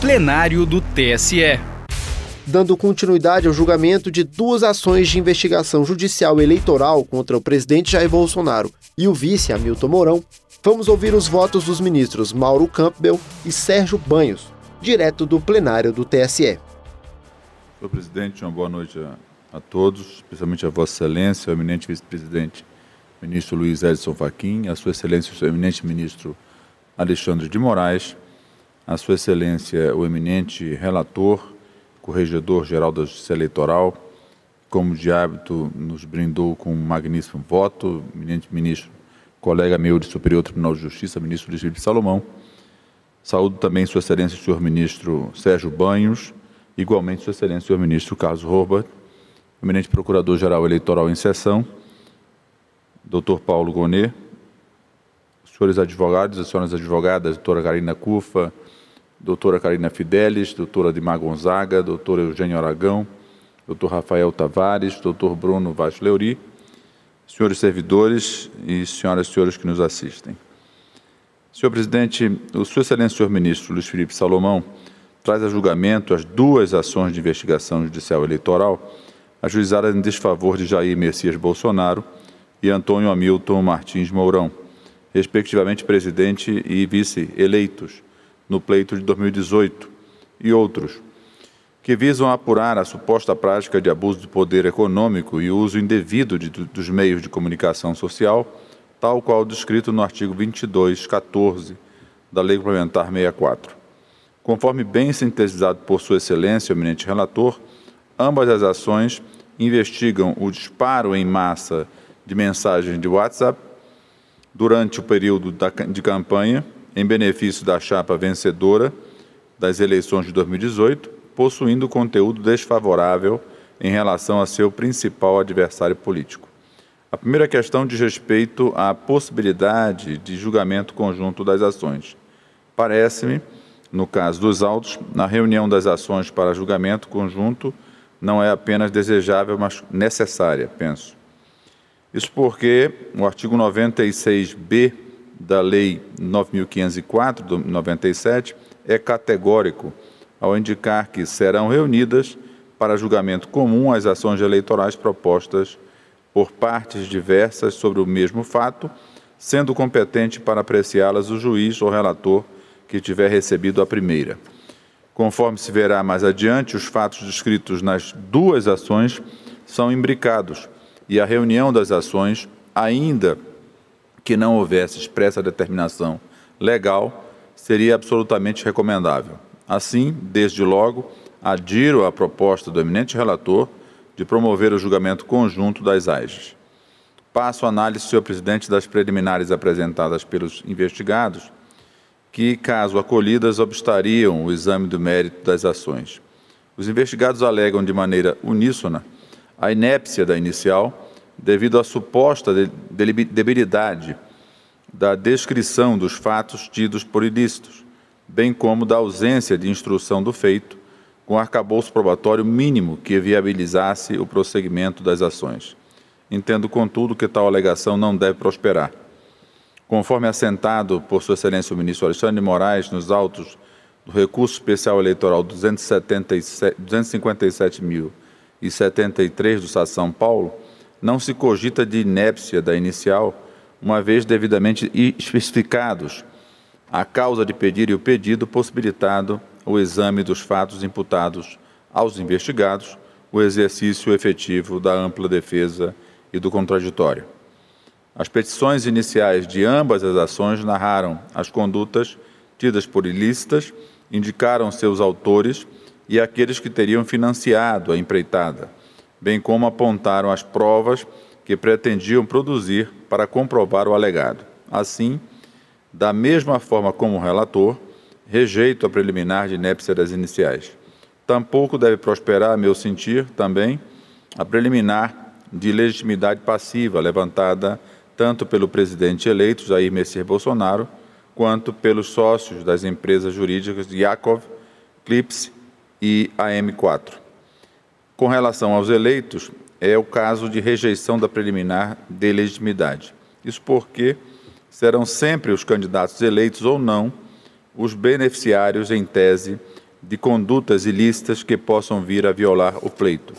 plenário do TSE. Dando continuidade ao julgamento de duas ações de investigação judicial eleitoral contra o presidente Jair Bolsonaro e o vice Hamilton Mourão, vamos ouvir os votos dos ministros Mauro Campbell e Sérgio Banhos, direto do plenário do TSE. Senhor presidente, uma boa noite a, a todos, especialmente a Vossa Excelência, ao eminente vice-presidente, ministro Luiz Edson Fachin, a Sua Excelência, o eminente ministro Alexandre de Moraes, a Sua Excelência, o eminente relator, corregedor-geral da Justiça Eleitoral, como de hábito nos brindou com um magnífico voto, eminente ministro, colega meu de Superior Tribunal de Justiça, ministro Luiz Felipe Salomão. Saúdo também Sua Excelência, o senhor ministro Sérgio Banhos, igualmente Sua Excelência, o senhor ministro Carlos Robert, eminente procurador-geral eleitoral em sessão, doutor Paulo Gonet, senhores advogados e senhoras advogadas, doutora Karina Cufa, doutora Karina Fidelis, doutora Dimar Gonzaga, doutor Eugênio Aragão, doutor Rafael Tavares, doutor Bruno Vaz Leuri, senhores servidores e senhoras e senhores que nos assistem. Senhor presidente, o Sua Excelência, senhor ministro Luiz Felipe Salomão, traz a julgamento as duas ações de investigação judicial eleitoral ajuizadas em desfavor de Jair Messias Bolsonaro e Antônio Hamilton Martins Mourão, respectivamente presidente e vice eleitos no pleito de 2018, e outros, que visam apurar a suposta prática de abuso de poder econômico e uso indevido de, dos meios de comunicação social, tal qual descrito no artigo 22, 14 da Lei Complementar 64. Conforme bem sintetizado por Sua Excelência, o eminente relator, ambas as ações investigam o disparo em massa de mensagens de WhatsApp durante o período de campanha em benefício da chapa vencedora das eleições de 2018, possuindo conteúdo desfavorável em relação a seu principal adversário político. A primeira questão diz respeito à possibilidade de julgamento conjunto das ações. Parece-me, no caso dos autos, na reunião das ações para julgamento conjunto não é apenas desejável, mas necessária, penso. Isso porque o artigo 96b da Lei 9.504, de 97, é categórico ao indicar que serão reunidas para julgamento comum as ações eleitorais propostas por partes diversas sobre o mesmo fato, sendo competente para apreciá-las o juiz ou relator que tiver recebido a primeira. Conforme se verá mais adiante, os fatos descritos nas duas ações são imbricados e a reunião das ações, ainda que não houvesse expressa determinação legal, seria absolutamente recomendável. Assim, desde logo, adiro à proposta do eminente relator de promover o julgamento conjunto das AIGES. Passo a análise, senhor presidente, das preliminares apresentadas pelos investigados, que, caso acolhidas, obstariam o exame do mérito das ações. Os investigados alegam de maneira uníssona a inépcia da inicial devido à suposta debilidade da descrição dos fatos tidos por ilícitos, bem como da ausência de instrução do feito, com arcabouço probatório mínimo que viabilizasse o prosseguimento das ações. Entendo, contudo, que tal alegação não deve prosperar. Conforme assentado por Sua Excelência o Ministro Alexandre de Moraes nos autos do recurso especial eleitoral 257.073 do Estado de São Paulo, não se cogita de inépcia da inicial, uma vez devidamente especificados a causa de pedir e o pedido, possibilitado o exame dos fatos imputados aos investigados, o exercício efetivo da ampla defesa e do contraditório. As petições iniciais de ambas as ações narraram as condutas tidas por ilícitas, indicaram seus autores e aqueles que teriam financiado a empreitada bem como apontaram as provas que pretendiam produzir para comprovar o alegado. Assim, da mesma forma como o relator, rejeito a preliminar de inépcia das iniciais. Tampouco deve prosperar, a meu sentir, também, a preliminar de legitimidade passiva levantada tanto pelo presidente eleito, Jair Messias Bolsonaro, quanto pelos sócios das empresas jurídicas Yakov, Clips e AM4. Com relação aos eleitos, é o caso de rejeição da preliminar de legitimidade. Isso porque serão sempre os candidatos eleitos ou não os beneficiários, em tese, de condutas ilícitas que possam vir a violar o pleito.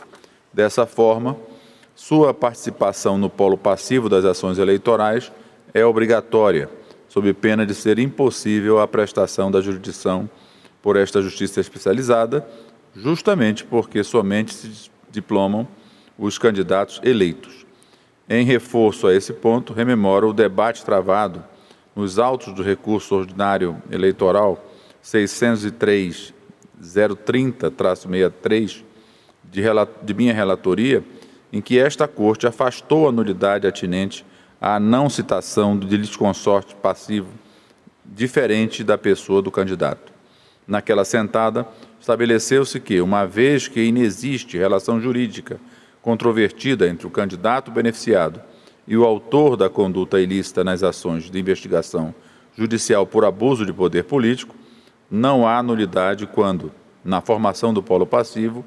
Dessa forma, sua participação no polo passivo das ações eleitorais é obrigatória, sob pena de ser impossível a prestação da jurisdição por esta justiça especializada, justamente porque somente se diplomam os candidatos eleitos. Em reforço a esse ponto, rememoro o debate travado nos autos do recurso ordinário eleitoral 603 030-63 de, minha relatoria, em que esta Corte afastou a nulidade atinente à não citação de litisconsorte passivo diferente da pessoa do candidato. Naquela sentada, estabeleceu-se que, uma vez que inexiste relação jurídica controvertida entre o candidato beneficiado e o autor da conduta ilícita nas ações de investigação judicial por abuso de poder político, não há nulidade quando, na formação do polo passivo,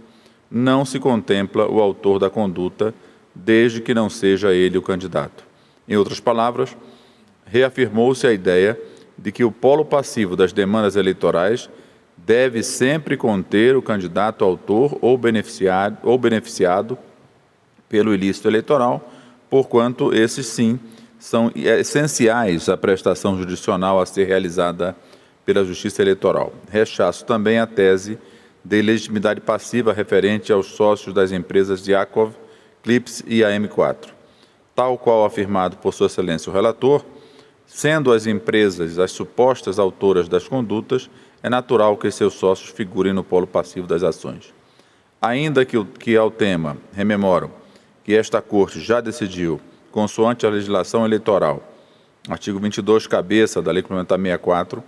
não se contempla o autor da conduta, desde que não seja ele o candidato. Em outras palavras, reafirmou-se a ideia de que o polo passivo das demandas eleitorais deve sempre conter o candidato autor ou beneficiado, ou beneficiado pelo ilícito eleitoral, porquanto esses sim são essenciais à prestação judicial a ser realizada pela Justiça Eleitoral. Rechaço também a tese de legitimidade passiva referente aos sócios das empresas Yakov, Clips e AM4. Tal qual afirmado por Sua Excelência o relator, sendo as empresas as supostas autoras das condutas, é natural que seus sócios figurem no polo passivo das ações. Ainda que, que ao tema, rememoro, que esta Corte já decidiu, consoante a legislação eleitoral, artigo 22, cabeça da Lei Complementar 64,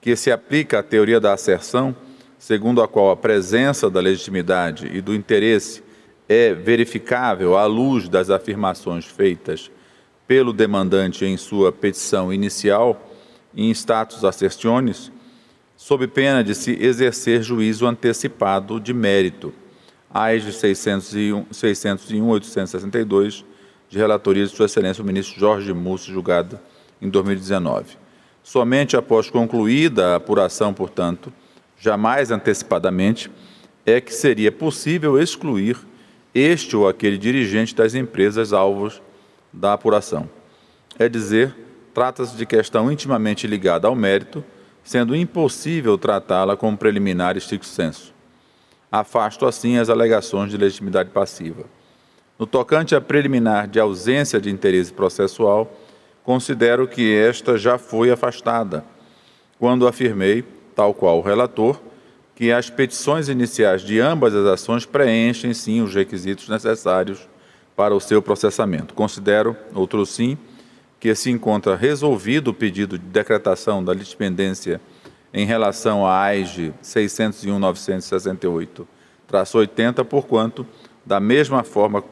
que se aplica à teoria da asserção, segundo a qual a presença da legitimidade e do interesse é verificável à luz das afirmações feitas pelo demandante em sua petição inicial em status assertionis, sob pena de se exercer juízo antecipado de mérito, AIS de 601, 601 862, de relatoria de Sua Excelência o ministro Jorge Mussi, julgado em 2019. Somente após concluída a apuração, portanto, jamais antecipadamente, é que seria possível excluir este ou aquele dirigente das empresas alvos da apuração. É dizer, trata-se de questão intimamente ligada ao mérito, sendo impossível tratá-la como preliminar estricto senso. Afasto assim as alegações de legitimidade passiva. No tocante à preliminar de ausência de interesse processual, considero que esta já foi afastada, quando afirmei, tal qual o relator, que as petições iniciais de ambas as ações preenchem sim os requisitos necessários para o seu processamento. Considero, outro sim, que se encontra resolvido o pedido de decretação da litispendência em relação à AIG 601-968-80, porquanto, da mesma forma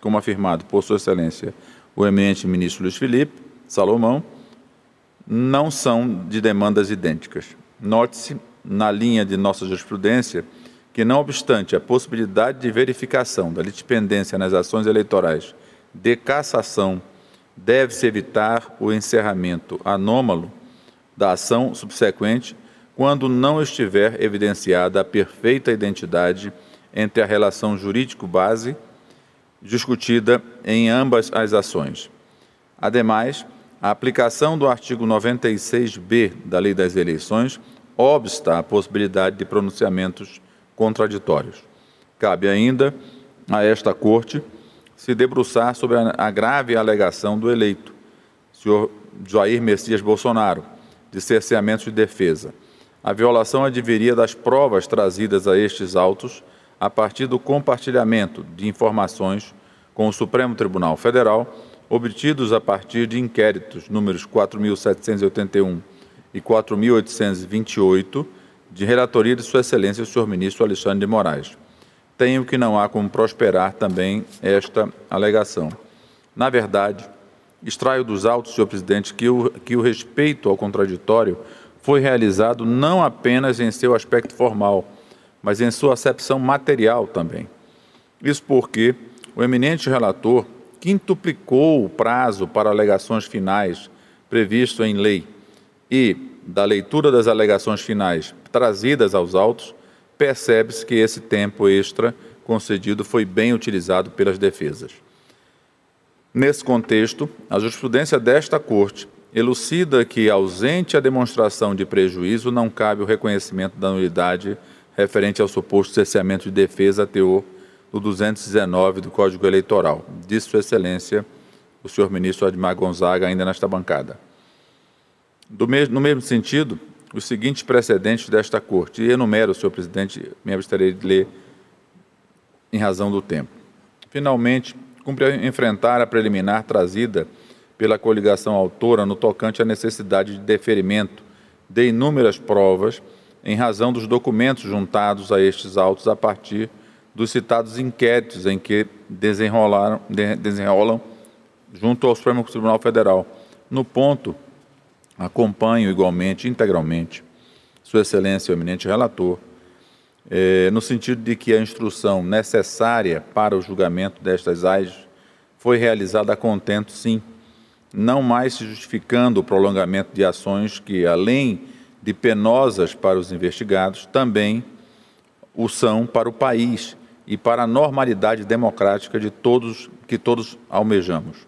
como afirmado por Sua Excelência o eminente ministro Luiz Felipe, Salomão, não são de demandas idênticas. Note-se, na linha de nossa jurisprudência, que, não obstante a possibilidade de verificação da litispendência nas ações eleitorais de cassação, deve-se evitar o encerramento anômalo da ação subsequente quando não estiver evidenciada a perfeita identidade entre a relação jurídico-base discutida em ambas as ações. Ademais, a aplicação do artigo 96b da Lei das Eleições obsta a possibilidade de pronunciamentos contraditórios. Cabe ainda a esta Corte se debruçar sobre a grave alegação do eleito, senhor Jair Messias Bolsonaro, de cerceamento de defesa. A violação adviria das provas trazidas a estes autos a partir do compartilhamento de informações com o Supremo Tribunal Federal obtidos a partir de inquéritos números 4.781 e 4.828, de relatoria de Sua Excelência o senhor ministro Alexandre de Moraes. Tenho que não há como prosperar também esta alegação. Na verdade, extraio dos autos, senhor presidente, que o, que o respeito ao contraditório foi realizado não apenas em seu aspecto formal, mas em sua acepção material também. Isso porque o eminente relator quintuplicou o prazo para alegações finais previsto em lei e, da leitura das alegações finais trazidas aos autos, percebe-se que esse tempo extra concedido foi bem utilizado pelas defesas. Nesse contexto, a jurisprudência desta Corte elucida que, ausente a demonstração de prejuízo, não cabe o reconhecimento da nulidade referente ao suposto cerceamento de defesa a teor do 219 do Código Eleitoral. Disse Sua Excelência, o senhor ministro Admar Gonzaga, ainda nesta bancada. no mesmo sentido, os seguintes precedentes desta Corte, e enumero, senhor presidente, me absterei de ler em razão do tempo. Finalmente, cumpre enfrentar a preliminar trazida pela coligação autora no tocante à necessidade de deferimento de inúmeras provas em razão dos documentos juntados a estes autos a partir dos citados inquéritos em que desenrolam junto ao Supremo Tribunal Federal. No ponto, acompanho igualmente, integralmente, Sua Excelência, o eminente relator, é, no sentido de que a instrução necessária para o julgamento destas AIS foi realizada a contento, sim, não mais se justificando o prolongamento de ações que, além de penosas para os investigados, também o são para o país e para a normalidade democrática de todos que todos almejamos.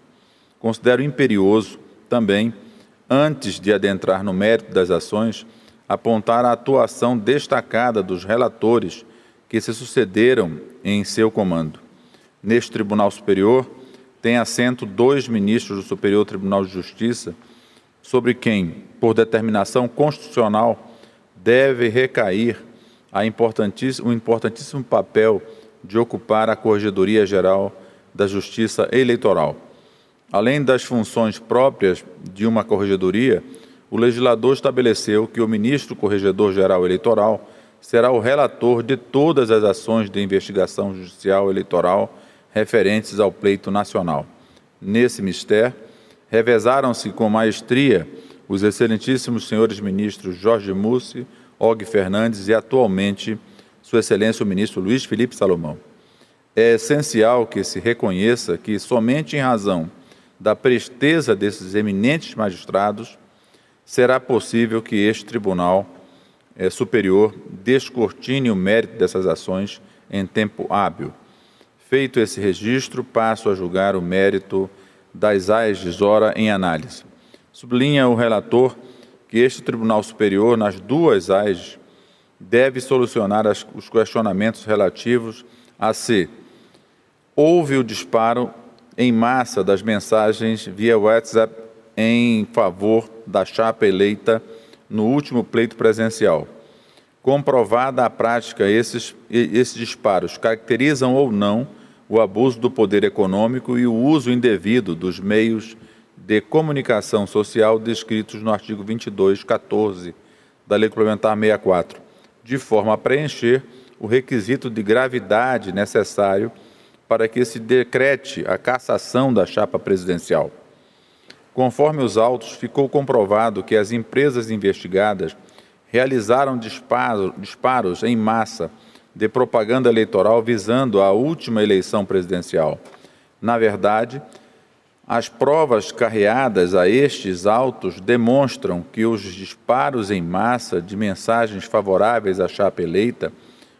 Considero imperioso também, antes de adentrar no mérito das ações, apontar a atuação destacada dos relatores que se sucederam em seu comando. Neste Tribunal Superior, tem assento dois ministros do Superior Tribunal de Justiça, sobre quem, por determinação constitucional, deve recair importantíssimo, o importantíssimo papel de ocupar a Corregedoria Geral da Justiça Eleitoral. Além das funções próprias de uma corregedoria, o legislador estabeleceu que o ministro Corregedor Geral Eleitoral será o relator de todas as ações de investigação judicial eleitoral referentes ao pleito nacional. Nesse mistério, revezaram-se com maestria os excelentíssimos senhores ministros Jorge Mussi, Og Fernandes e, atualmente, Sua Excelência o ministro Luiz Felipe Salomão. É essencial que se reconheça que, somente em razão da presteza desses eminentes magistrados, será possível que este tribunal é, superior descortine o mérito dessas ações em tempo hábil Feito esse registro, passo a julgar o mérito das AIS de Zora em análise. Sublinha o relator que este Tribunal Superior, nas duas AIS, deve solucionar as, os questionamentos relativos a se houve o disparo em massa das mensagens via WhatsApp em favor da chapa eleita no último pleito presencial. Comprovada a prática, esses, esses disparos caracterizam ou não o abuso do poder econômico e o uso indevido dos meios de comunicação social descritos no artigo 22, 14 da Lei Complementar 64, de forma a preencher o requisito de gravidade necessário para que se decrete a cassação da chapa presidencial. Conforme os autos, ficou comprovado que as empresas investigadas realizaram disparos em massa de propaganda eleitoral visando a última eleição presidencial. Na verdade, as provas carreadas a estes autos demonstram que os disparos em massa de mensagens favoráveis à chapa eleita,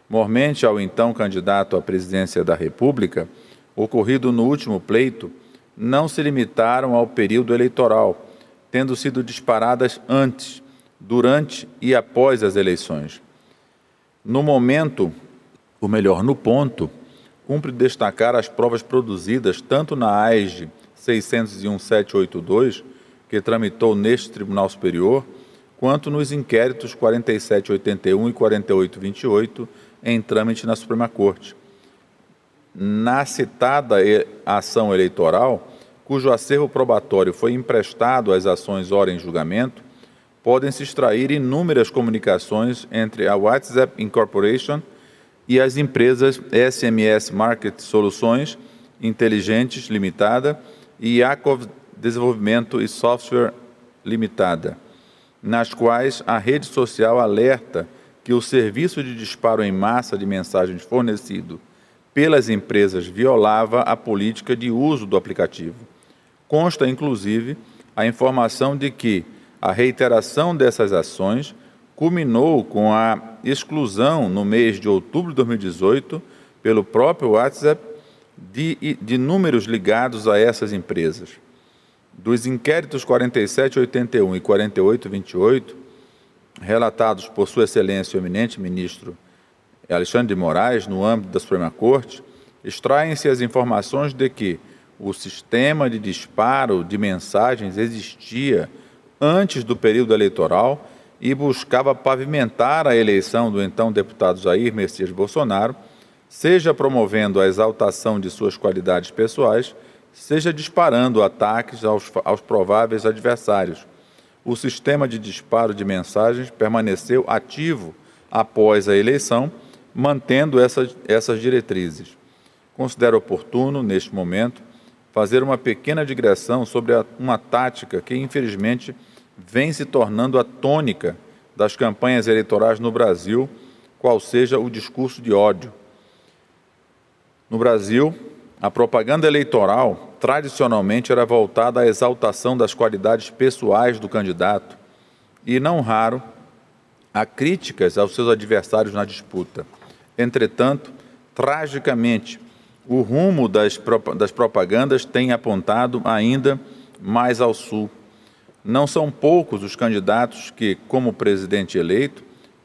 mormente ao então candidato à presidência da República, ocorrido no último pleito, não se limitaram ao período eleitoral, tendo sido disparadas antes, durante e após as eleições. No momento ou melhor, no ponto, cumpre destacar as provas produzidas tanto na AEG 601-782, que tramitou neste Tribunal Superior, quanto nos inquéritos 4781 e 4828 em trâmite na Suprema Corte. Na citada ação eleitoral, cujo acervo probatório foi emprestado às ações ora em julgamento, podem se extrair inúmeras comunicações entre a WhatsApp Incorporation e as empresas SMS Market Soluções Inteligentes Limitada e Yakov Desenvolvimento e Software Limitada, nas quais a rede social alerta que o serviço de disparo em massa de mensagens fornecido pelas empresas violava a política de uso do aplicativo. Consta, inclusive, a informação de que a reiteração dessas ações culminou com a exclusão no mês de outubro de 2018, pelo próprio WhatsApp, de, de números ligados a essas empresas. Dos inquéritos 4781 e 4828, relatados por Sua Excelência o eminente ministro Alexandre de Moraes, no âmbito da Suprema Corte, extraem-se as informações de que o sistema de disparo de mensagens existia antes do período eleitoral e buscava pavimentar a eleição do então deputado Jair Messias Bolsonaro, seja promovendo a exaltação de suas qualidades pessoais, seja disparando ataques aos, aos prováveis adversários. O sistema de disparo de mensagens permaneceu ativo após a eleição, mantendo essas, essas diretrizes. Considero oportuno, neste momento, fazer uma pequena digressão sobre a, uma tática que, infelizmente, vem se tornando a tônica das campanhas eleitorais no Brasil, qual seja o discurso de ódio. No Brasil, a propaganda eleitoral tradicionalmente era voltada à exaltação das qualidades pessoais do candidato e, não raro, a críticas aos seus adversários na disputa. Entretanto, tragicamente, o rumo das, das propagandas tem apontado ainda mais ao sul. Não são poucos os candidatos que, como presidente eleito,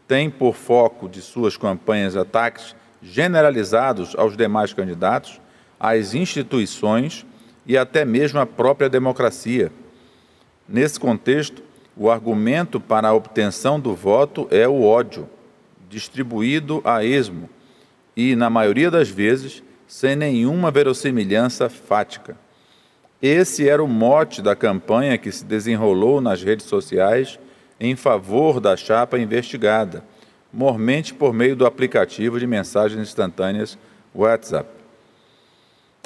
têm por foco de suas campanhas ataques generalizados aos demais candidatos, às instituições e até mesmo à própria democracia. Nesse contexto, o argumento para a obtenção do voto é o ódio, distribuído a esmo e, na maioria das vezes, sem nenhuma verossimilhança fática. Esse era o mote da campanha que se desenrolou nas redes sociais em favor da chapa investigada, mormente por meio do aplicativo de mensagens instantâneas WhatsApp.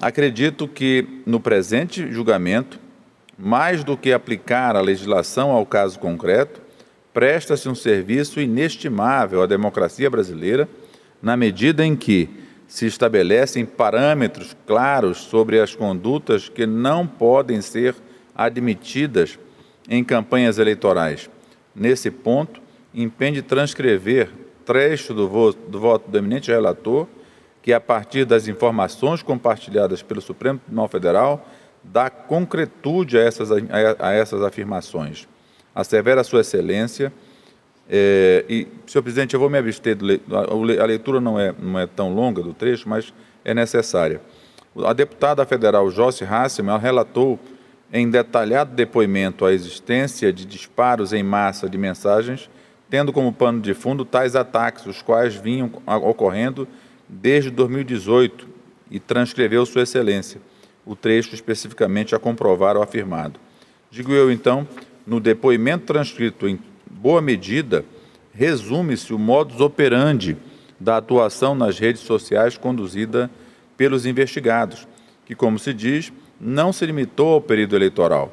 Acredito que, no presente julgamento, mais do que aplicar a legislação ao caso concreto, presta-se um serviço inestimável à democracia brasileira, na medida em que, se estabelecem parâmetros claros sobre as condutas que não podem ser admitidas em campanhas eleitorais. Nesse ponto, impende transcrever trecho do voto, do voto do eminente relator, que, a partir das informações compartilhadas pelo Supremo Tribunal Federal, dá concretude a essas, a, a essas afirmações. Assevera Sua Excelência é, e, senhor presidente, eu vou me abster, do, a leitura não é, não é tão longa do trecho, mas é necessária. A deputada federal Joyce Hasselman relatou em detalhado depoimento a existência de disparos em massa de mensagens, tendo como pano de fundo tais ataques, os quais vinham ocorrendo desde 2018, e transcreveu Sua Excelência o trecho especificamente a comprovar o afirmado. Digo eu, então, no depoimento transcrito em boa medida, resume-se o modus operandi da atuação nas redes sociais conduzida pelos investigados, que, como se diz, não se limitou ao período eleitoral.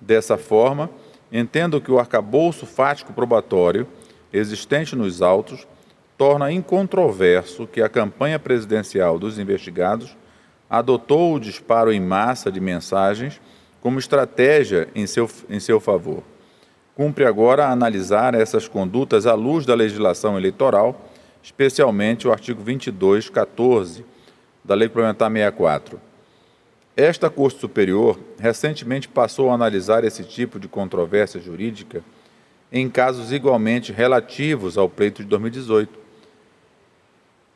Dessa forma, entendo que o arcabouço fático probatório existente nos autos torna incontroverso que a campanha presidencial dos investigados adotou o disparo em massa de mensagens como estratégia em seu, em seu favor. Cumpre agora analisar essas condutas à luz da legislação eleitoral, especialmente o artigo 22, 14 da Lei Complementar 64. Esta Corte Superior recentemente passou a analisar esse tipo de controvérsia jurídica em casos igualmente relativos ao pleito de 2018,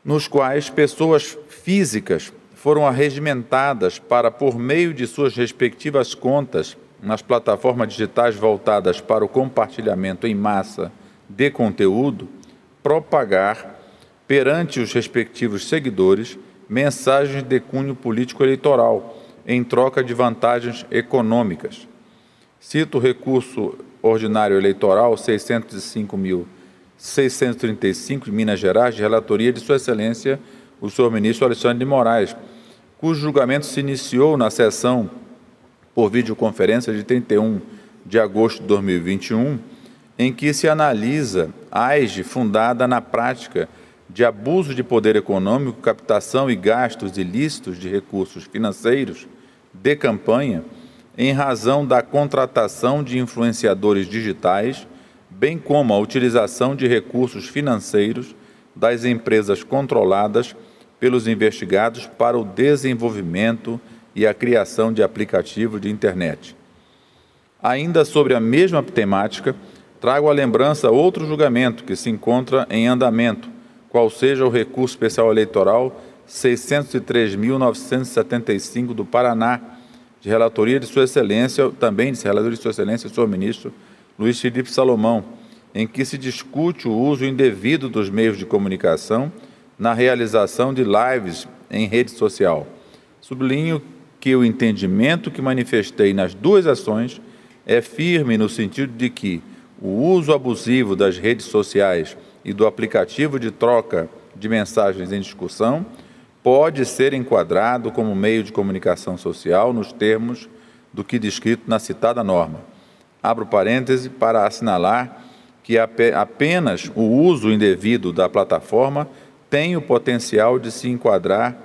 nos quais pessoas físicas foram arregimentadas para, por meio de suas respectivas contas, nas plataformas digitais voltadas para o compartilhamento em massa de conteúdo, propagar perante os respectivos seguidores mensagens de cunho político eleitoral em troca de vantagens econômicas. Cito o recurso ordinário eleitoral 605.635 de Minas Gerais, de relatoria de Sua Excelência, o senhor ministro Alexandre de Moraes, cujo julgamento se iniciou na sessão por videoconferência de 31 de agosto de 2021, em que se analisa a AIGE fundada na prática de abuso de poder econômico, captação e gastos ilícitos de recursos financeiros de campanha em razão da contratação de influenciadores digitais, bem como a utilização de recursos financeiros das empresas controladas pelos investigados para o desenvolvimento e a criação de aplicativos de internet. Ainda sobre a mesma temática, trago à lembrança outro julgamento que se encontra em andamento, qual seja o recurso especial eleitoral 603.975 do Paraná, de relatoria de Sua Excelência, também de relatoria de Sua Excelência, senhor ministro Luiz Felipe Salomão, em que se discute o uso indevido dos meios de comunicação na realização de lives em rede social. Sublinho que o entendimento que manifestei nas duas ações é firme no sentido de que o uso abusivo das redes sociais e do aplicativo de troca de mensagens em discussão pode ser enquadrado como meio de comunicação social nos termos do que descrito na citada norma. Abro parêntese para assinalar que apenas o uso indevido da plataforma tem o potencial de se enquadrar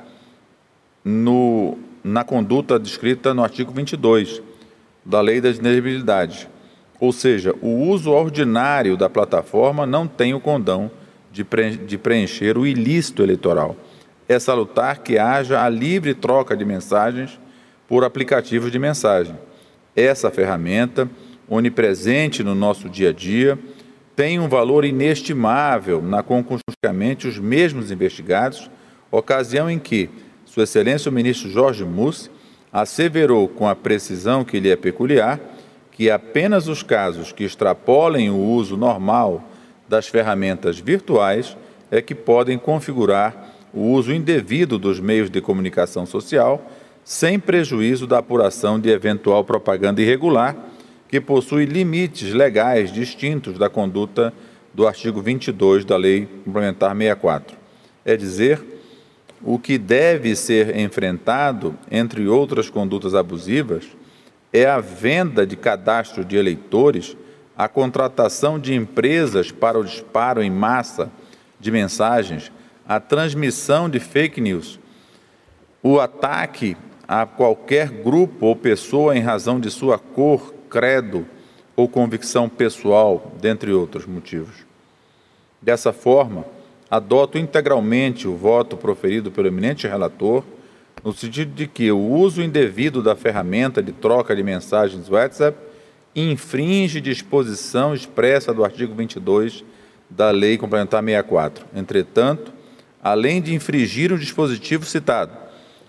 no, na conduta descrita no artigo 22 da Lei da Inegibilidade. Ou seja, o uso ordinário da plataforma não tem o condão de, de preencher o ilícito eleitoral é salutar que haja a livre troca de mensagens por aplicativos de mensagem. Essa ferramenta, onipresente no nosso dia a dia, tem um valor inestimável na conjuntamente os mesmos investigados, ocasião em que Sua Excelência o ministro Jorge Mussi asseverou com a precisão que lhe é peculiar que apenas os casos que extrapolem o uso normal das ferramentas virtuais é que podem configurar o uso indevido dos meios de comunicação social, sem prejuízo da apuração de eventual propaganda irregular, que possui limites legais distintos da conduta do artigo 22 da Lei Complementar 64. É dizer, o que deve ser enfrentado, entre outras condutas abusivas, é a venda de cadastro de eleitores, a contratação de empresas para o disparo em massa de mensagens a transmissão de fake news, o ataque a qualquer grupo ou pessoa em razão de sua cor, credo ou convicção pessoal, dentre outros motivos. Dessa forma, adoto integralmente o voto proferido pelo eminente relator, no sentido de que o uso indevido da ferramenta de troca de mensagens WhatsApp infringe disposição expressa do artigo 22 da Lei Complementar 64. Entretanto, além de infringir o dispositivo citado,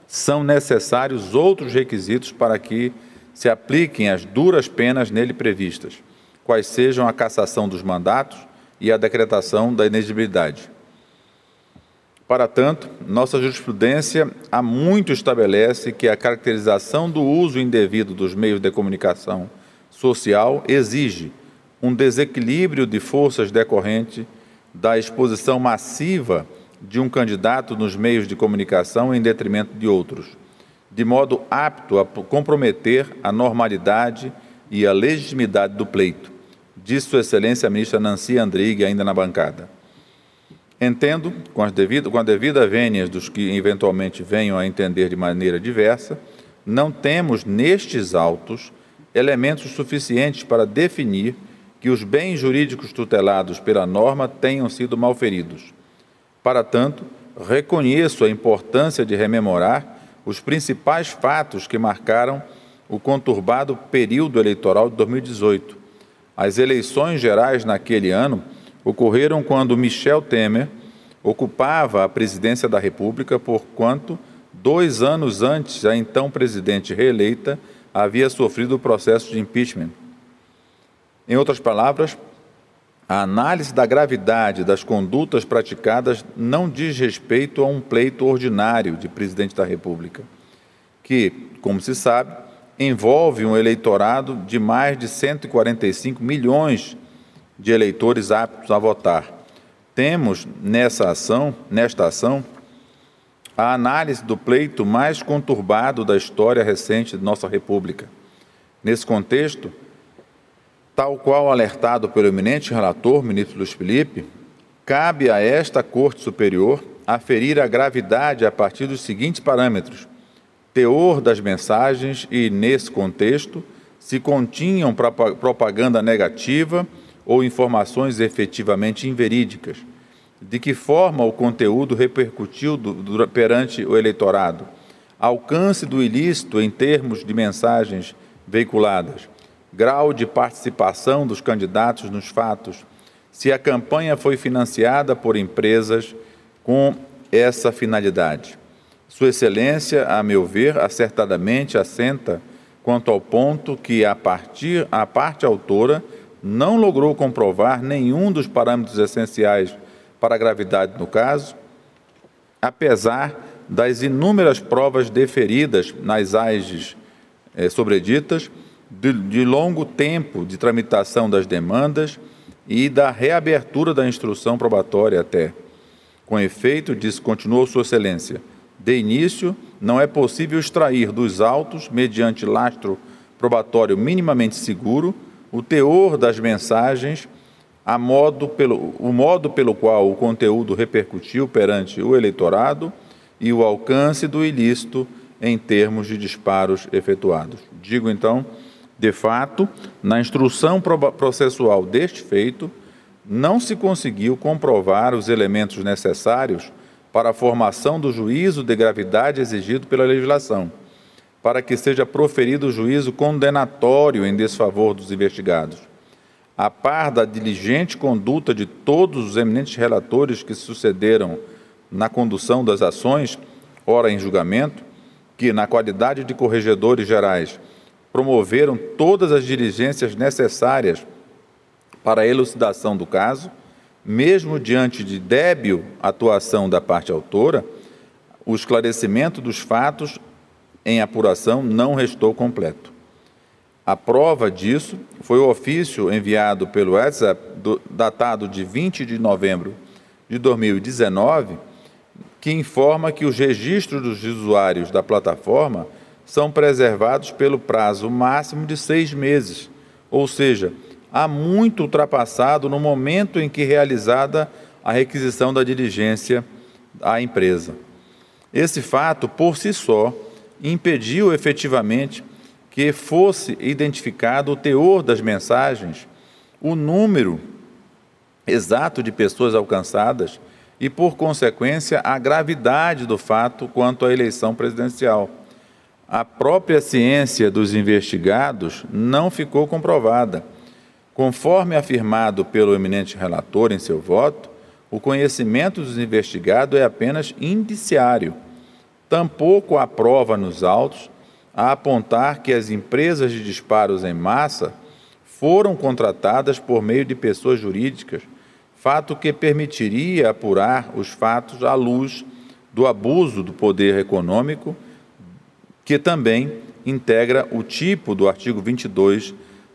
são necessários outros requisitos para que se apliquem as duras penas nele previstas, quais sejam a cassação dos mandatos e a decretação da inegibilidade. Para tanto, nossa jurisprudência há muito estabelece que a caracterização do uso indevido dos meios de comunicação social exige um desequilíbrio de forças decorrente da exposição massiva de um candidato nos meios de comunicação em detrimento de outros, de modo apto a comprometer a normalidade e a legitimidade do pleito, disse Sua Excelência a ministra Nancy Andrighi, ainda na bancada. Entendo, com, devido, com a devida vênia dos que eventualmente venham a entender de maneira diversa, não temos nestes autos elementos suficientes para definir que os bens jurídicos tutelados pela norma tenham sido malferidos para tanto, reconheço a importância de rememorar os principais fatos que marcaram o conturbado período eleitoral de 2018. As eleições gerais naquele ano ocorreram quando Michel Temer ocupava a presidência da República, porquanto, dois anos antes, a então presidente reeleita havia sofrido o processo de impeachment. Em outras palavras, a análise da gravidade das condutas praticadas não diz respeito a um pleito ordinário de presidente da República, que, como se sabe, envolve um eleitorado de mais de 145 milhões de eleitores aptos a votar. Temos nessa ação, nesta ação, a análise do pleito mais conturbado da história recente de nossa República. Nesse contexto, Tal qual alertado pelo eminente relator, ministro Luiz Felipe, cabe a esta Corte Superior aferir a gravidade a partir dos seguintes parâmetros: teor das mensagens e, nesse contexto, se continham propaganda negativa ou informações efetivamente inverídicas. De que forma o conteúdo repercutiu perante o eleitorado? Alcance do ilícito em termos de mensagens veiculadas, grau de participação dos candidatos nos fatos, se a campanha foi financiada por empresas com essa finalidade. Sua Excelência, a meu ver, acertadamente assenta quanto ao ponto que a partir a parte autora não logrou comprovar nenhum dos parâmetros essenciais para a gravidade no caso, apesar das inúmeras provas deferidas nas AIGs eh, sobreditas, de, de longo tempo de tramitação das demandas e da reabertura da instrução probatória até. Com efeito, disse, continuou Sua Excelência, de início, não é possível extrair dos autos, mediante lastro probatório minimamente seguro, o teor das mensagens, a modo pelo, o modo pelo qual o conteúdo repercutiu perante o eleitorado e o alcance do ilícito em termos de disparos efetuados. Digo então, de fato, na instrução processual deste feito, não se conseguiu comprovar os elementos necessários para a formação do juízo de gravidade exigido pela legislação, para que seja proferido o juízo condenatório em desfavor dos investigados. A par da diligente conduta de todos os eminentes relatores que sucederam na condução das ações, ora em julgamento, que, na qualidade de corregedores gerais, promoveram todas as diligências necessárias para a elucidação do caso, mesmo diante de débil atuação da parte autora, o esclarecimento dos fatos em apuração não restou completo. A prova disso foi o ofício enviado pelo WhatsApp, do, datado de 20 de novembro de 2019, que informa que os registros dos usuários da plataforma são preservados pelo prazo máximo de seis meses, ou seja, há muito ultrapassado no momento em que realizada a requisição da diligência à empresa. Esse fato, por si só, impediu efetivamente que fosse identificado o teor das mensagens, o número exato de pessoas alcançadas e, por consequência, a gravidade do fato quanto à eleição presidencial. A própria ciência dos investigados não ficou comprovada Conforme afirmado pelo eminente relator em seu voto, o conhecimento dos investigados é apenas indiciário. Tampouco há prova nos autos a apontar que as empresas de disparos em massa foram contratadas por meio de pessoas jurídicas, fato que permitiria apurar os fatos à luz do abuso do poder econômico, que também integra o tipo do artigo 22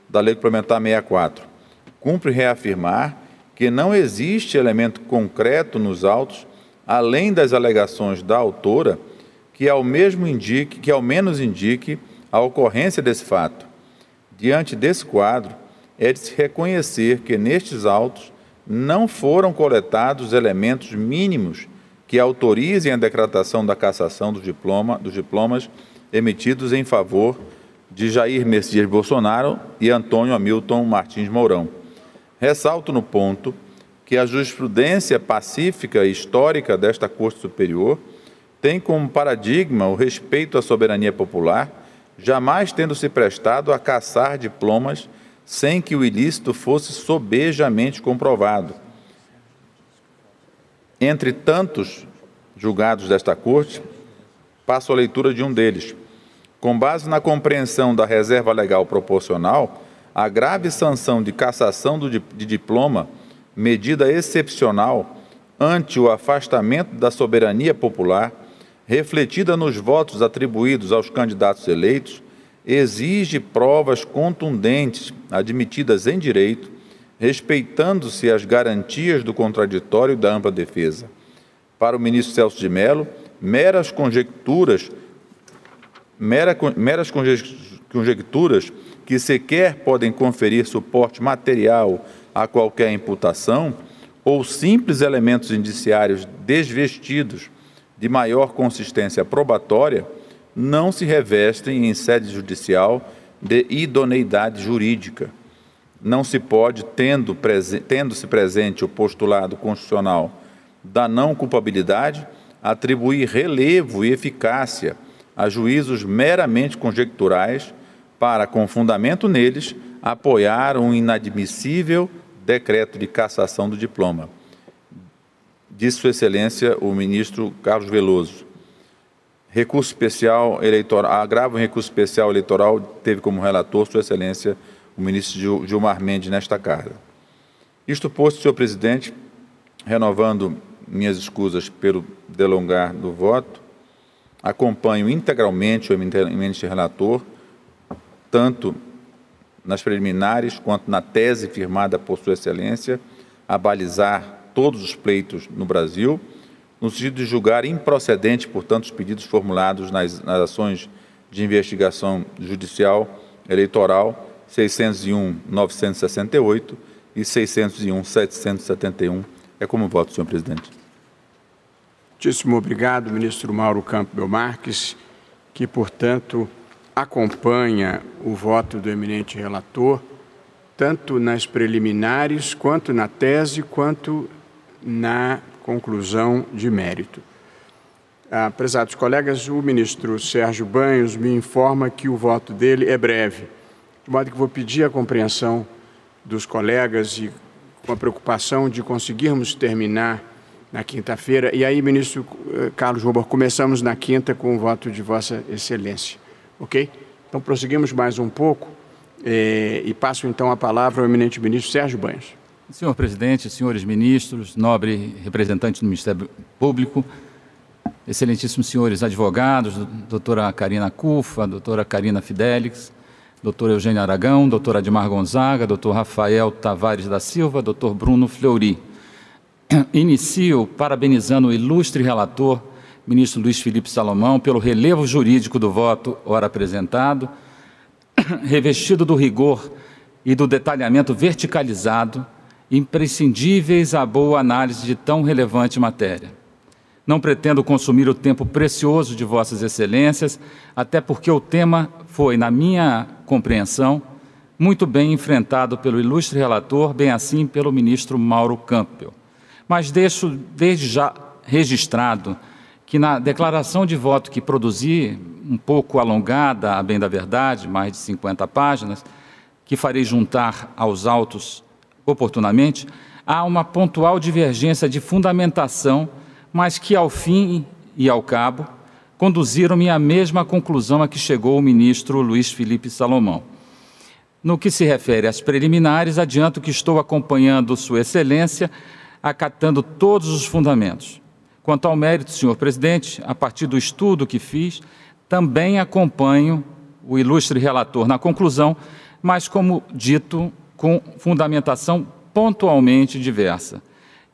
da Lei Complementar 64. Cumpre reafirmar que não existe elemento concreto nos autos, além das alegações da autora, que ao mesmo indique, que ao menos indique a ocorrência desse fato. Diante desse quadro, é de se reconhecer que nestes autos não foram coletados elementos mínimos que autorizem a decretação da cassação do diploma, dos diplomas emitidos em favor de Jair Messias Bolsonaro e Antônio Hamilton Martins Mourão. Ressalto no ponto que a jurisprudência pacífica e histórica desta Corte Superior tem como paradigma o respeito à soberania popular, jamais tendo se prestado a caçar diplomas sem que o ilícito fosse sobejamente comprovado. Entre tantos julgados desta Corte, passo a leitura de um deles. Com base na compreensão da reserva legal proporcional, a grave sanção de cassação de diploma, medida excepcional ante o afastamento da soberania popular, refletida nos votos atribuídos aos candidatos eleitos, exige provas contundentes, admitidas em direito, respeitando-se as garantias do contraditório e da ampla defesa. Para o ministro Celso de Mello, meras conjecturas mera, meras conjecturas que sequer podem conferir suporte material a qualquer imputação, ou simples elementos indiciários desvestidos de maior consistência probatória, não se revestem em sede judicial de idoneidade jurídica. Não se pode, tendo, tendo-se presente o postulado constitucional da não culpabilidade, atribuir relevo e eficácia a juízos meramente conjecturais para, com fundamento neles, apoiar um inadmissível decreto de cassação do diploma. Disse Sua Excelência o ministro Carlos Veloso. Recurso especial eleitoral, agravo em recurso especial eleitoral, teve como relator Sua Excelência o ministro Gilmar Mendes nesta carta. Isto posto, senhor presidente, renovando minhas escusas pelo delongar do voto, acompanho integralmente o eminente relator, tanto nas preliminares quanto na tese firmada por Sua Excelência, a balizar todos os pleitos no Brasil, no sentido de julgar improcedente, portanto, os pedidos formulados nas, nas ações de investigação judicial eleitoral 601-968 e 601-771. É como voto, senhor presidente. Muitíssimo obrigado, ministro Mauro Campbell Marques, que, portanto, acompanha o voto do eminente relator, tanto nas preliminares, quanto na tese, quanto na conclusão de mérito. Ah, prezados colegas, o ministro Sérgio Banhos me informa que o voto dele é breve de modo que vou pedir a compreensão dos colegas e com a preocupação de conseguirmos terminar na quinta-feira. E aí, ministro eh, Carlos Robor, começamos na quinta com o voto de Vossa Excelência. Ok? Então, prosseguimos mais um pouco eh, e passo então a palavra ao eminente ministro Sérgio Banhos. Senhor presidente, senhores ministros, nobre representante do Ministério Público, excelentíssimos senhores advogados, doutora Karina Cufa, doutora Karina Fidelix, doutor Eugênio Aragão, doutor Admar Gonzaga, doutor Rafael Tavares da Silva, doutor Bruno Fleury. Inicio parabenizando o ilustre relator, ministro Luiz Felipe Salomão, pelo relevo jurídico do voto ora apresentado, revestido do rigor e do detalhamento verticalizado, imprescindíveis à boa análise de tão relevante matéria. Não pretendo consumir o tempo precioso de Vossas Excelências, até porque o tema foi, na minha compreensão, muito bem enfrentado pelo ilustre relator, bem assim pelo ministro Mauro Campbell. Mas deixo desde já registrado que na declaração de voto que produzi, um pouco alongada, a bem da verdade, mais de 50 páginas, que farei juntar aos autos oportunamente, há uma pontual divergência de fundamentação mas que, ao fim e ao cabo, conduziram-me à mesma conclusão a que chegou o ministro Luiz Felipe Salomão. No que se refere às preliminares, adianto que estou acompanhando Sua Excelência, acatando todos os fundamentos. Quanto ao mérito, senhor presidente, a partir do estudo que fiz, também acompanho o ilustre relator na conclusão, mas, como dito, com fundamentação pontualmente diversa.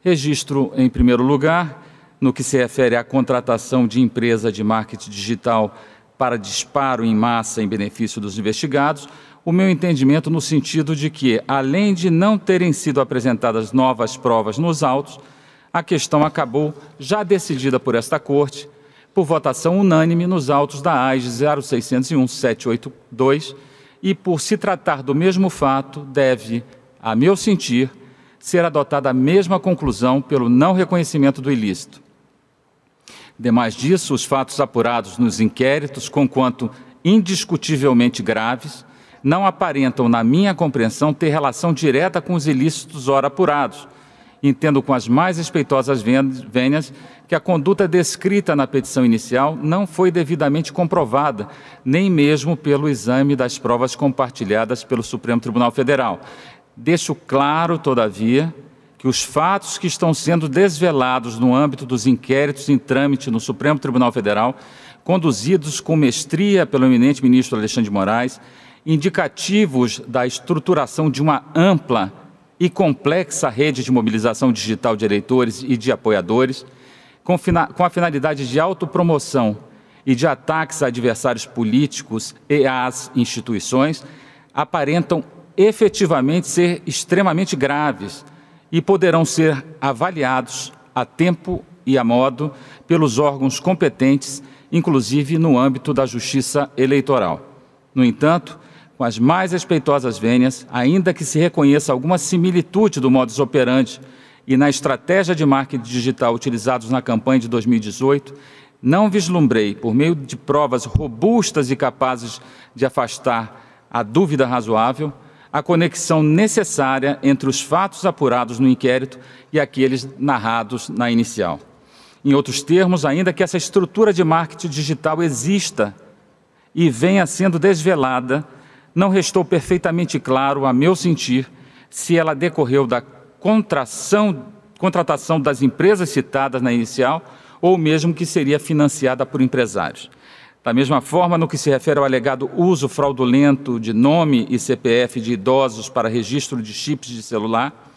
Registro, em primeiro lugar, no que se refere à contratação de empresa de marketing digital para disparo em massa em benefício dos investigados, o meu entendimento no sentido de que, além de não terem sido apresentadas novas provas nos autos, a questão acabou já decidida por esta Corte, por votação unânime nos autos da AIS 0601-782, e por se tratar do mesmo fato, deve, a meu sentir, ser adotada a mesma conclusão pelo não reconhecimento do ilícito. Demais disso, os fatos apurados nos inquéritos, conquanto indiscutivelmente graves, não aparentam, na minha compreensão, ter relação direta com os ilícitos ora apurados. Entendo com as mais respeitosas vênias que a conduta descrita na petição inicial não foi devidamente comprovada, nem mesmo pelo exame das provas compartilhadas pelo Supremo Tribunal Federal. Deixo claro, todavia, que os fatos que estão sendo desvelados no âmbito dos inquéritos em trâmite no Supremo Tribunal Federal, conduzidos com mestria pelo eminente ministro Alexandre de Moraes, indicativos da estruturação de uma ampla e complexa rede de mobilização digital de eleitores e de apoiadores, com, com a finalidade de autopromoção e de ataques a adversários políticos e às instituições, aparentam efetivamente ser extremamente graves e poderão ser avaliados a tempo e a modo pelos órgãos competentes, inclusive no âmbito da justiça eleitoral. No entanto, com as mais respeitosas vênias, ainda que se reconheça alguma similitude do modus operandi e na estratégia de marketing digital utilizados na campanha de 2018, não vislumbrei, por meio de provas robustas e capazes de afastar a dúvida razoável, a conexão necessária entre os fatos apurados no inquérito e aqueles narrados na inicial. Em outros termos, ainda que essa estrutura de marketing digital exista e venha sendo desvelada, não restou perfeitamente claro, a meu sentir, se ela decorreu da contração, contratação das empresas citadas na inicial ou mesmo que seria financiada por empresários. Da mesma forma, no que se refere ao alegado uso fraudulento de nome e CPF de idosos para registro de chips de celular,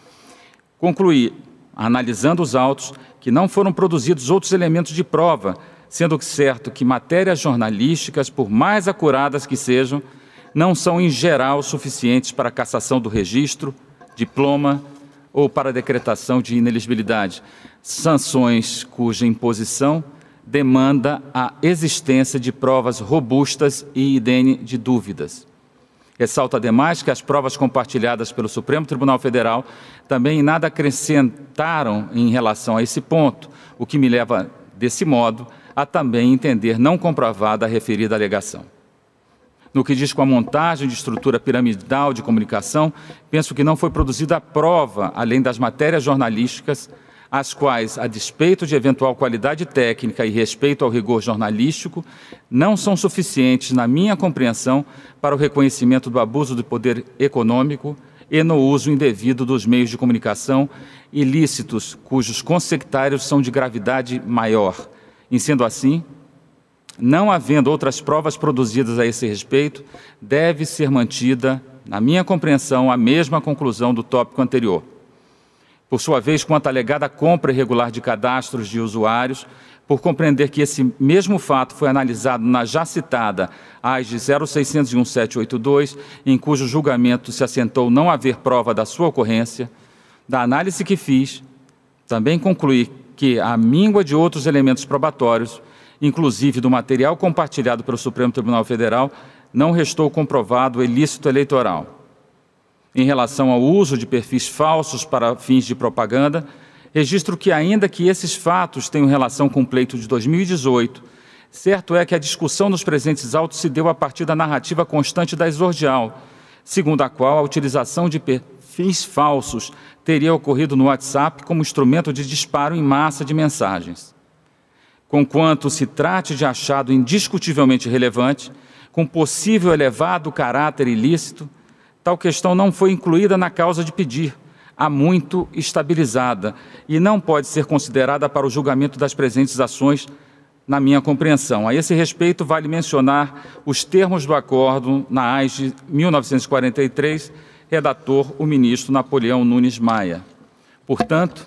concluí, analisando os autos, que não foram produzidos outros elementos de prova, sendo certo que matérias jornalísticas, por mais acuradas que sejam, não são em geral suficientes para cassação do registro, diploma ou para decretação de ineligibilidade, sanções cuja imposição demanda a existência de provas robustas e idêne de dúvidas. Ressalta ademais que as provas compartilhadas pelo Supremo Tribunal Federal também nada acrescentaram em relação a esse ponto, o que me leva, desse modo, a também entender não comprovada a referida alegação. No que diz com a montagem de estrutura piramidal de comunicação, penso que não foi produzida prova, além das matérias jornalísticas, as quais, a despeito de eventual qualidade técnica e respeito ao rigor jornalístico, não são suficientes, na minha compreensão, para o reconhecimento do abuso do poder econômico e no uso indevido dos meios de comunicação ilícitos, cujos consectários são de gravidade maior. Em sendo assim, não havendo outras provas produzidas a esse respeito, deve ser mantida, na minha compreensão, a mesma conclusão do tópico anterior. Por sua vez, quanto à alegada compra irregular de cadastros de usuários, por compreender que esse mesmo fato foi analisado na já citada AIS 0601-782, em cujo julgamento se assentou não haver prova da sua ocorrência, da análise que fiz, também concluí que a míngua de outros elementos probatórios, inclusive do material compartilhado pelo Supremo Tribunal Federal, não restou comprovado o ilícito eleitoral em relação ao uso de perfis falsos para fins de propaganda, registro que, ainda que esses fatos tenham relação com o pleito de 2018, certo é que a discussão nos presentes autos se deu a partir da narrativa constante da exordial, segundo a qual a utilização de perfis falsos teria ocorrido no WhatsApp como instrumento de disparo em massa de mensagens. Conquanto se trate de achado indiscutivelmente relevante, com possível elevado caráter ilícito, Tal questão não foi incluída na causa de pedir, há muito estabilizada, e não pode ser considerada para o julgamento das presentes ações, na minha compreensão. A esse respeito, vale mencionar os termos do acordo na AIS de 1943, redator o ministro Napoleão Nunes Maia. Portanto,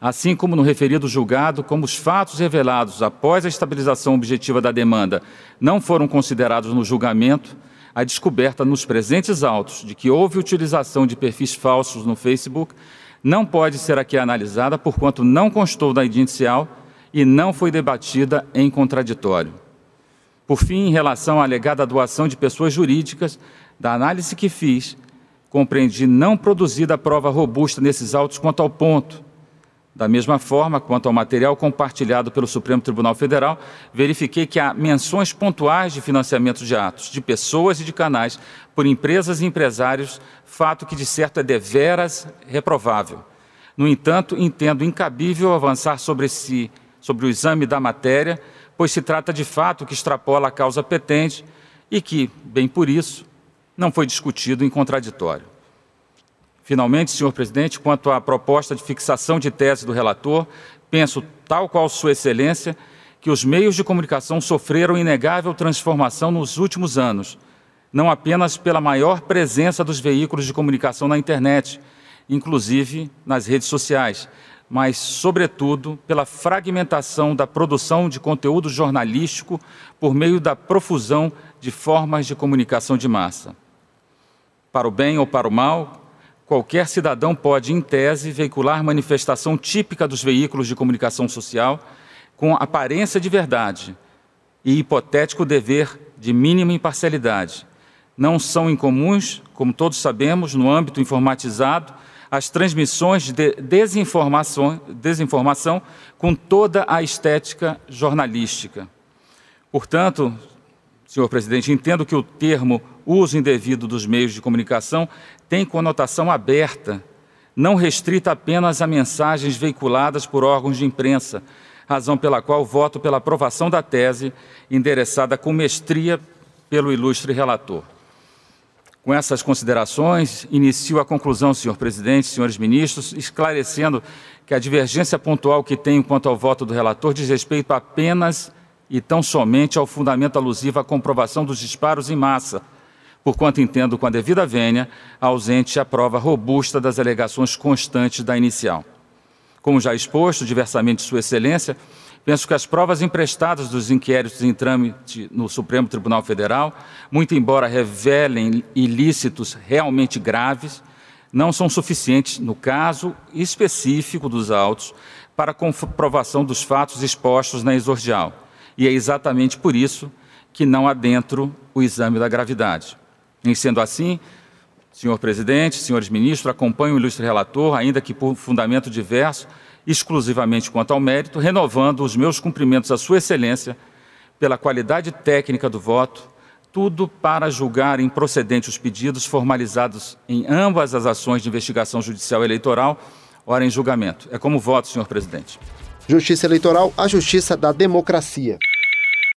assim como no referido julgado, como os fatos revelados após a estabilização objetiva da demanda não foram considerados no julgamento, a descoberta nos presentes autos de que houve utilização de perfis falsos no Facebook não pode ser aqui analisada, porquanto não constou da inicial e não foi debatida em contraditório. Por fim, em relação à alegada doação de pessoas jurídicas, da análise que fiz, compreendi não produzida prova robusta nesses autos quanto ao ponto da mesma forma, quanto ao material compartilhado pelo Supremo Tribunal Federal, verifiquei que há menções pontuais de financiamento de atos de pessoas e de canais por empresas e empresários, fato que de certo é deveras reprovável. No entanto, entendo incabível avançar sobre, esse, sobre o exame da matéria, pois se trata de fato que extrapola a causa petente e que, bem por isso, não foi discutido em contraditório. Finalmente, senhor presidente, quanto à proposta de fixação de tese do relator, penso, tal qual Sua Excelência, que os meios de comunicação sofreram inegável transformação nos últimos anos, não apenas pela maior presença dos veículos de comunicação na internet, inclusive nas redes sociais, mas, sobretudo, pela fragmentação da produção de conteúdo jornalístico por meio da profusão de formas de comunicação de massa. Para o bem ou para o mal, Qualquer cidadão pode, em tese, veicular manifestação típica dos veículos de comunicação social com aparência de verdade e hipotético dever de mínima imparcialidade, Não são incomuns, como todos sabemos, no âmbito informatizado, as transmissões de desinformação, desinformação com toda a estética jornalística. Portanto, senhor presidente, entendo que o termo uso indevido dos meios de comunicação tem conotação aberta, não restrita apenas a mensagens veiculadas por órgãos de imprensa, razão pela qual voto pela aprovação da tese endereçada com mestria pelo ilustre relator. Com essas considerações, inicio a conclusão, senhor presidente, senhores ministros, esclarecendo que a divergência pontual que tenho quanto ao voto do relator diz respeito apenas e tão somente ao fundamento alusivo à comprovação dos disparos em massa, porquanto entendo com a devida vênia ausente a prova robusta das alegações constantes da inicial. Como já exposto diversamente Sua Excelência, penso que as provas emprestadas dos inquéritos em trâmite no Supremo Tribunal Federal, muito embora revelem ilícitos realmente graves, não são suficientes no caso específico dos autos para comprovação dos fatos expostos na exordial. E é exatamente por isso que não adentro o exame da gravidade. Em sendo assim, Senhor presidente, senhores ministros, acompanho o ilustre relator, ainda que por fundamento diverso, exclusivamente quanto ao mérito, renovando os meus cumprimentos à Sua Excelência pela qualidade técnica do voto, tudo para julgar improcedentes os pedidos formalizados em ambas as ações de investigação judicial eleitoral, ora em julgamento. É como voto, senhor presidente. Justiça eleitoral, a justiça da democracia.